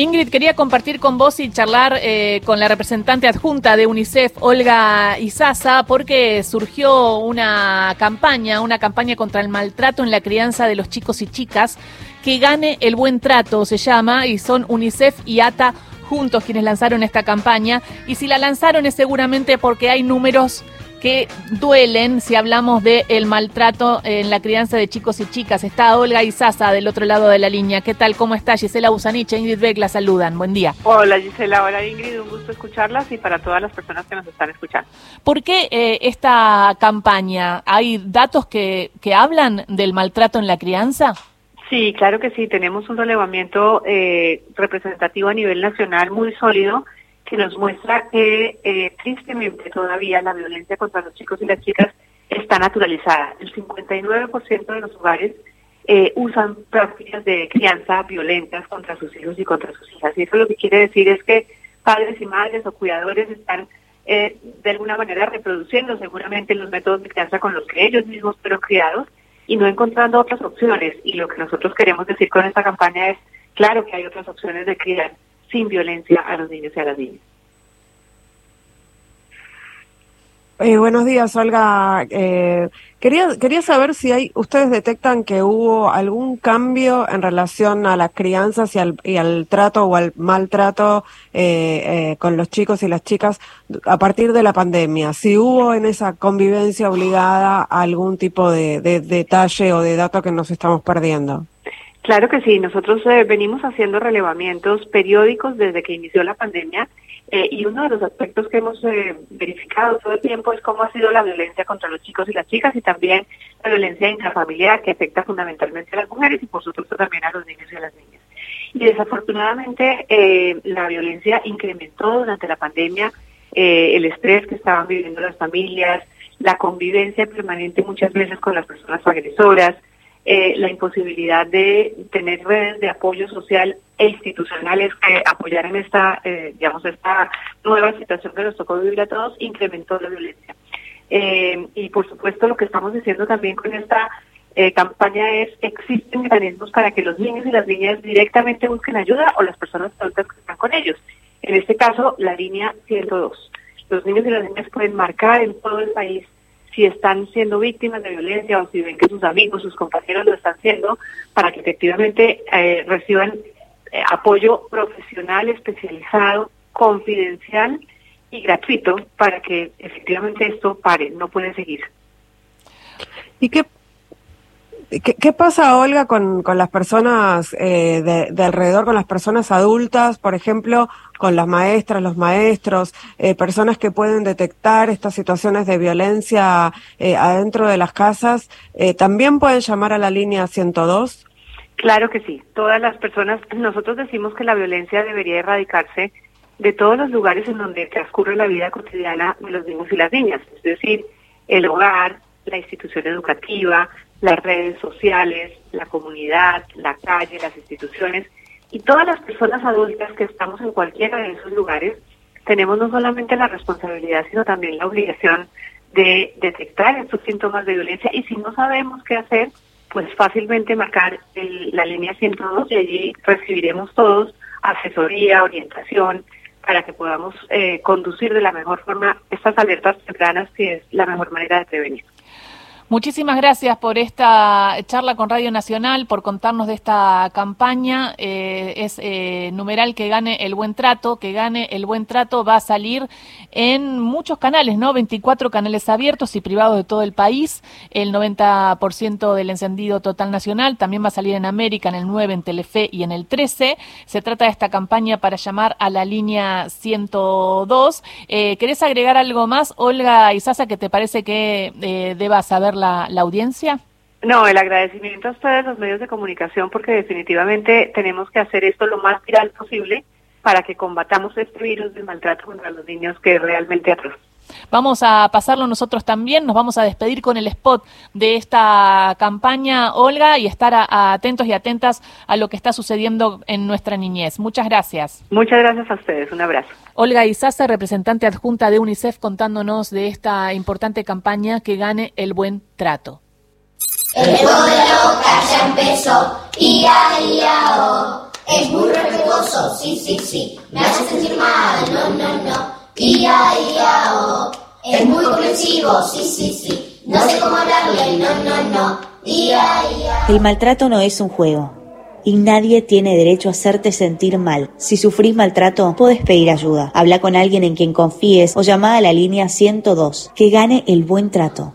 Ingrid, quería compartir con vos y charlar eh, con la representante adjunta de UNICEF, Olga Izaza, porque surgió una campaña, una campaña contra el maltrato en la crianza de los chicos y chicas, que gane el buen trato, se llama, y son UNICEF y ATA juntos quienes lanzaron esta campaña. Y si la lanzaron es seguramente porque hay números que duelen si hablamos de el maltrato en la crianza de chicos y chicas. Está Olga Izaza del otro lado de la línea. ¿Qué tal? ¿Cómo está? Gisela Busanich, Ingrid Beck la saludan. Buen día. Hola Gisela, hola Ingrid, un gusto escucharlas y para todas las personas que nos están escuchando. ¿Por qué eh, esta campaña? ¿Hay datos que, que hablan del maltrato en la crianza? Sí, claro que sí. Tenemos un relevamiento eh, representativo a nivel nacional muy sólido que nos muestra que eh, tristemente todavía la violencia contra los chicos y las chicas está naturalizada. El 59% de los hogares eh, usan prácticas de crianza violentas contra sus hijos y contra sus hijas. Y eso lo que quiere decir es que padres y madres o cuidadores están eh, de alguna manera reproduciendo seguramente los métodos de crianza con los que ellos mismos fueron criados y no encontrando otras opciones. Y lo que nosotros queremos decir con esta campaña es, claro que hay otras opciones de criar sin violencia a los niños y a las niñas. Eh, buenos días, Olga. Eh, quería, quería saber si hay, ustedes detectan que hubo algún cambio en relación a las crianzas y al, y al trato o al maltrato eh, con los chicos y las chicas a partir de la pandemia. Si hubo en esa convivencia obligada algún tipo de detalle o de dato que nos estamos perdiendo. Claro que sí, nosotros eh, venimos haciendo relevamientos periódicos desde que inició la pandemia eh, y uno de los aspectos que hemos eh, verificado todo el tiempo es cómo ha sido la violencia contra los chicos y las chicas y también la violencia intrafamiliar que afecta fundamentalmente a las mujeres y por supuesto también a los niños y a las niñas. Y desafortunadamente la violencia incrementó durante la pandemia, el estrés que estaban viviendo las familias, la convivencia permanente muchas veces con las personas agresoras, eh, la imposibilidad de tener redes de apoyo social e institucionales que apoyaran esta, eh, digamos, esta nueva situación que nos tocó vivir a todos, incrementó la violencia. Eh, y por supuesto lo que estamos diciendo también con esta campaña es, existen mecanismos para que los niños y las niñas directamente busquen ayuda o las personas adultas que están con ellos. En este caso, la línea 102. Los niños y las niñas pueden marcar en todo el país si están siendo víctimas de violencia o si ven que sus amigos, sus compañeros lo están haciendo, para que efectivamente eh, reciban eh, apoyo profesional, especializado, confidencial y gratuito para que efectivamente esto pare, no puede seguir. ¿Y qué ¿Qué, pasa, Olga, con, con las personas eh, de, alrededor, con las personas adultas, por ejemplo, con las maestras, los maestros, eh, personas que pueden detectar estas situaciones de violencia eh, adentro de las casas? ¿También pueden llamar a la línea 102? Claro que sí. Todas las personas, nosotros decimos que la violencia debería erradicarse de todos los lugares en donde transcurre la vida cotidiana de los niños y las niñas, es decir, el hogar, la institución educativa, las redes sociales, la comunidad, la calle, las instituciones y todas las personas adultas que estamos en cualquiera de esos lugares, tenemos no solamente la responsabilidad, sino también la obligación de detectar estos síntomas de violencia y si no sabemos qué hacer, pues fácilmente marcar la línea 102 y allí recibiremos todos asesoría, orientación, para que podamos eh, conducir de la mejor forma estas alertas tempranas, que es la mejor manera de prevenir. Muchísimas gracias por esta charla con Radio Nacional, por contarnos de esta campaña. Eh, es eh, numeral que gane el buen trato, que gane el buen trato va a salir en muchos canales, ¿no? 24 canales abiertos y privados de todo el país, el 90% del encendido total nacional, también va a salir en América, en el 9, en Telefe y en el 13. Se trata de esta campaña para llamar a la línea 102. Eh, ¿Querés agregar algo más, Olga Isaza, que te parece que deba saber la, audiencia? No, el agradecimiento a ustedes, los medios de comunicación, porque definitivamente tenemos que hacer esto lo más viral posible para que combatamos este virus del maltrato contra los niños que realmente atroz. Vamos a pasarlo nosotros también, nos vamos a despedir con el spot de esta campaña, Olga, y estar atentos y atentas a lo que está sucediendo en nuestra niñez. Muchas gracias. Muchas gracias a ustedes, un abrazo. Olga Izaza, representante adjunta de UNICEF, contándonos de esta importante campaña que gane el buen trato. El pueblo ya empezó, ia, ia, oh. es muy respetuoso sí, sí, sí. Me hace sentir mal, no, no, no. Ia. Es muy sí, sí, sí. No sé cómo hablarle, no, no, no. Ia. El maltrato no es un juego. Y nadie tiene derecho a hacerte sentir mal. Si sufrís maltrato, puedes pedir ayuda. Habla con alguien en quien confíes o llama a la línea 102. Que gane el buen trato.